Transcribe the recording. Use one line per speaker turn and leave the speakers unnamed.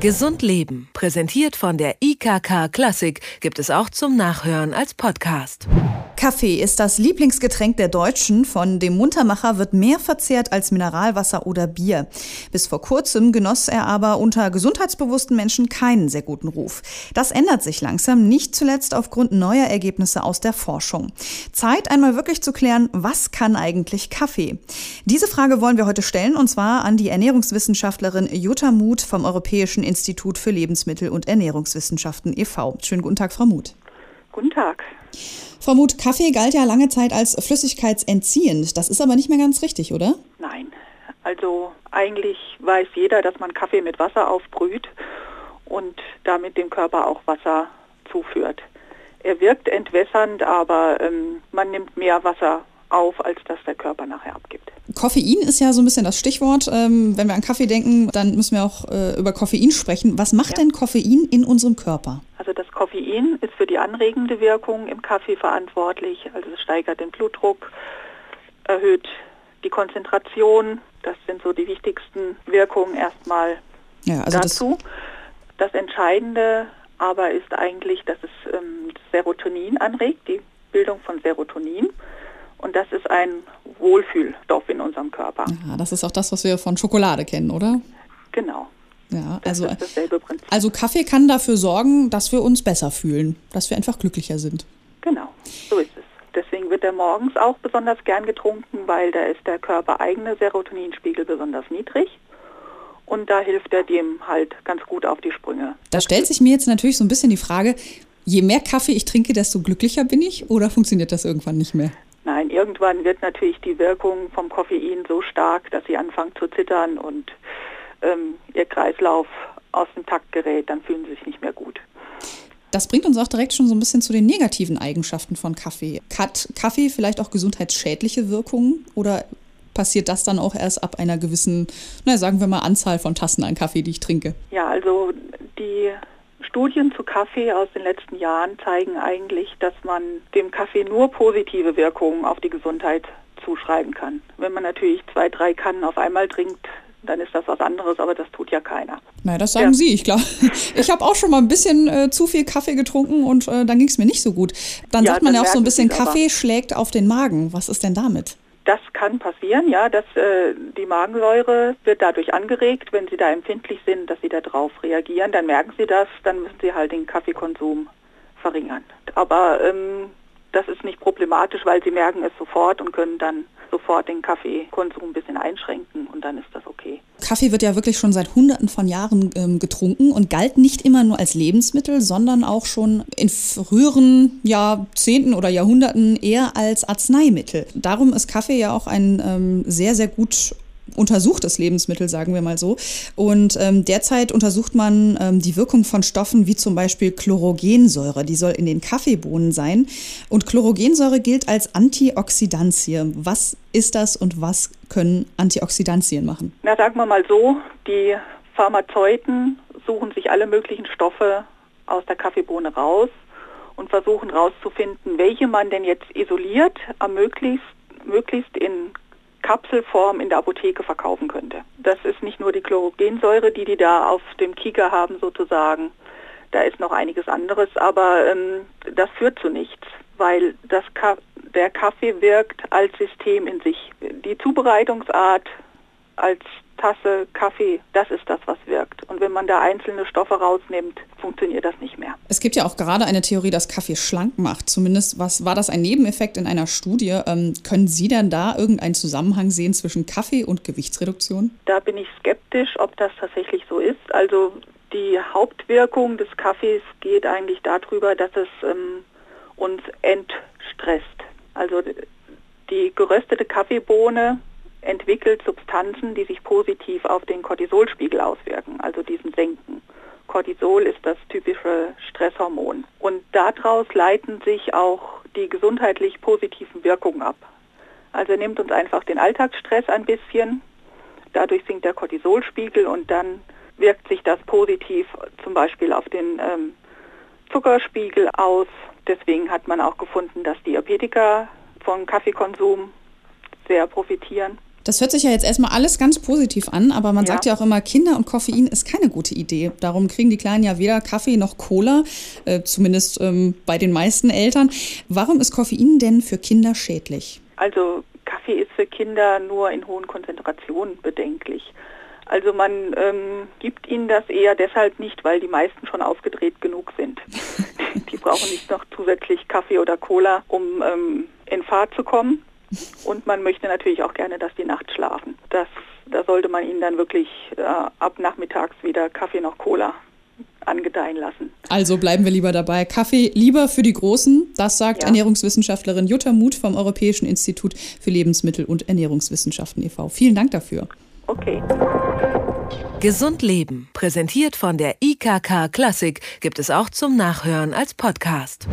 Gesund Leben, präsentiert von der IKK Klassik, gibt es auch zum Nachhören als Podcast.
Kaffee ist das Lieblingsgetränk der Deutschen. Von dem Muntermacher wird mehr verzehrt als Mineralwasser oder Bier. Bis vor kurzem genoss er aber unter gesundheitsbewussten Menschen keinen sehr guten Ruf. Das ändert sich langsam, nicht zuletzt aufgrund neuer Ergebnisse aus der Forschung. Zeit, einmal wirklich zu klären, was kann eigentlich Kaffee? Diese Frage wollen wir heute stellen, und zwar an die Ernährungswissenschaftlerin Jutta Muth vom Europäischen Institut für Lebensmittel- und Ernährungswissenschaften e.V. Schönen guten Tag, Frau Muth.
Guten Tag.
Frau Muth, Kaffee galt ja lange Zeit als flüssigkeitsentziehend. Das ist aber nicht mehr ganz richtig, oder?
Nein. Also eigentlich weiß jeder, dass man Kaffee mit Wasser aufbrüht und damit dem Körper auch Wasser zuführt. Er wirkt entwässernd, aber ähm, man nimmt mehr Wasser auf, als dass der Körper nachher abgibt.
Koffein ist ja so ein bisschen das Stichwort. Ähm, wenn wir an Kaffee denken, dann müssen wir auch äh, über Koffein sprechen. Was macht ja. denn Koffein in unserem Körper?
Also das Koffein ist für die anregende Wirkung im Kaffee verantwortlich. Also es steigert den Blutdruck, erhöht die Konzentration. Das sind so die wichtigsten Wirkungen erstmal ja, also dazu. Das, das, Entscheidende aber ist eigentlich, dass es ähm, Serotonin anregt, die Bildung von Serotonin. Und das ist ein Wohlfühlstoff in unserem Körper.
Ja, das ist auch das, was wir von Schokolade kennen, oder?
Genau.
Ja, also, das Prinzip. also Kaffee kann dafür sorgen, dass wir uns besser fühlen, dass wir einfach glücklicher sind.
Genau, so ist es. Deswegen wird er morgens auch besonders gern getrunken, weil da ist der körpereigene Serotoninspiegel besonders niedrig. Und da hilft er dem halt ganz gut auf die Sprünge.
Da stellt sich mir jetzt natürlich so ein bisschen die Frage, je mehr Kaffee ich trinke, desto glücklicher bin ich oder funktioniert das irgendwann nicht mehr?
Irgendwann wird natürlich die Wirkung vom Koffein so stark, dass sie anfangen zu zittern und ähm, ihr Kreislauf aus dem Takt gerät, dann fühlen sie sich nicht mehr gut.
Das bringt uns auch direkt schon so ein bisschen zu den negativen Eigenschaften von Kaffee. Hat Kaffee vielleicht auch gesundheitsschädliche Wirkungen oder passiert das dann auch erst ab einer gewissen, na sagen wir mal, Anzahl von Tassen an Kaffee, die ich trinke?
Ja, also die Studien zu Kaffee aus den letzten Jahren zeigen eigentlich, dass man dem Kaffee nur positive Wirkungen auf die Gesundheit zuschreiben kann. Wenn man natürlich zwei, drei Kannen auf einmal trinkt, dann ist das was anderes, aber das tut ja keiner.
Naja, das sagen ja. Sie, ich glaube. Ich habe auch schon mal ein bisschen äh, zu viel Kaffee getrunken und äh, dann ging es mir nicht so gut. Dann ja, sagt man ja auch so ein bisschen, Kaffee schlägt auf den Magen. Was ist denn damit?
Das kann passieren, ja, dass äh, die Magensäure wird dadurch angeregt, wenn Sie da empfindlich sind, dass Sie darauf reagieren, dann merken Sie das, dann müssen Sie halt den Kaffeekonsum verringern. Aber ähm, das ist nicht problematisch, weil Sie merken es sofort und können dann sofort den Kaffeekonsum ein bisschen einschränken und dann ist das okay.
Kaffee wird ja wirklich schon seit Hunderten von Jahren ähm, getrunken und galt nicht immer nur als Lebensmittel, sondern auch schon in früheren Jahrzehnten oder Jahrhunderten eher als Arzneimittel. Darum ist Kaffee ja auch ein ähm, sehr, sehr gut untersuchtes Lebensmittel, sagen wir mal so. Und ähm, derzeit untersucht man ähm, die Wirkung von Stoffen wie zum Beispiel Chlorogensäure. Die soll in den Kaffeebohnen sein. Und Chlorogensäure gilt als Antioxidantie. Was ist das und was können Antioxidantien machen?
Na, sagen wir mal so, die Pharmazeuten suchen sich alle möglichen Stoffe aus der Kaffeebohne raus und versuchen herauszufinden, welche man denn jetzt isoliert am möglichst, möglichst in Kapselform in der Apotheke verkaufen könnte. Das ist nicht nur die Chlorogensäure, die die da auf dem Kieker haben sozusagen. Da ist noch einiges anderes, aber ähm, das führt zu nichts, weil das Ka der Kaffee wirkt als System in sich. Die Zubereitungsart als Tasse Kaffee, das ist das, was wirkt. Und wenn man da einzelne Stoffe rausnimmt, funktioniert das nicht mehr.
Es gibt ja auch gerade eine Theorie, dass Kaffee schlank macht. Zumindest was, war das ein Nebeneffekt in einer Studie. Ähm, können Sie denn da irgendeinen Zusammenhang sehen zwischen Kaffee und Gewichtsreduktion?
Da bin ich skeptisch, ob das tatsächlich so ist. Also die Hauptwirkung des Kaffees geht eigentlich darüber, dass es ähm, uns entstresst. Also die geröstete Kaffeebohne entwickelt Substanzen, die sich positiv auf den Cortisolspiegel auswirken, also diesen senken. Cortisol ist das typische Stresshormon. Und daraus leiten sich auch die gesundheitlich positiven Wirkungen ab. Also nimmt uns einfach den Alltagsstress ein bisschen, dadurch sinkt der Cortisolspiegel und dann wirkt sich das positiv zum Beispiel auf den ähm, Zuckerspiegel aus. Deswegen hat man auch gefunden, dass Diabetiker vom Kaffeekonsum sehr profitieren.
Das hört sich ja jetzt erstmal alles ganz positiv an, aber man ja. sagt ja auch immer, Kinder und Koffein ist keine gute Idee. Darum kriegen die Kleinen ja weder Kaffee noch Cola, äh, zumindest ähm, bei den meisten Eltern. Warum ist Koffein denn für Kinder schädlich?
Also Kaffee ist für Kinder nur in hohen Konzentrationen bedenklich. Also man ähm, gibt ihnen das eher deshalb nicht, weil die meisten schon aufgedreht genug sind. die brauchen nicht noch zusätzlich Kaffee oder Cola, um ähm, in Fahrt zu kommen. Und man möchte natürlich auch gerne, dass die nachts schlafen. Das, da sollte man ihnen dann wirklich äh, ab nachmittags wieder Kaffee noch Cola angedeihen lassen.
Also bleiben wir lieber dabei. Kaffee lieber für die Großen, das sagt ja. Ernährungswissenschaftlerin Jutta Muth vom Europäischen Institut für Lebensmittel- und Ernährungswissenschaften e.V. Vielen Dank dafür.
Okay.
Gesund Leben, präsentiert von der IKK Klassik, gibt es auch zum Nachhören als Podcast.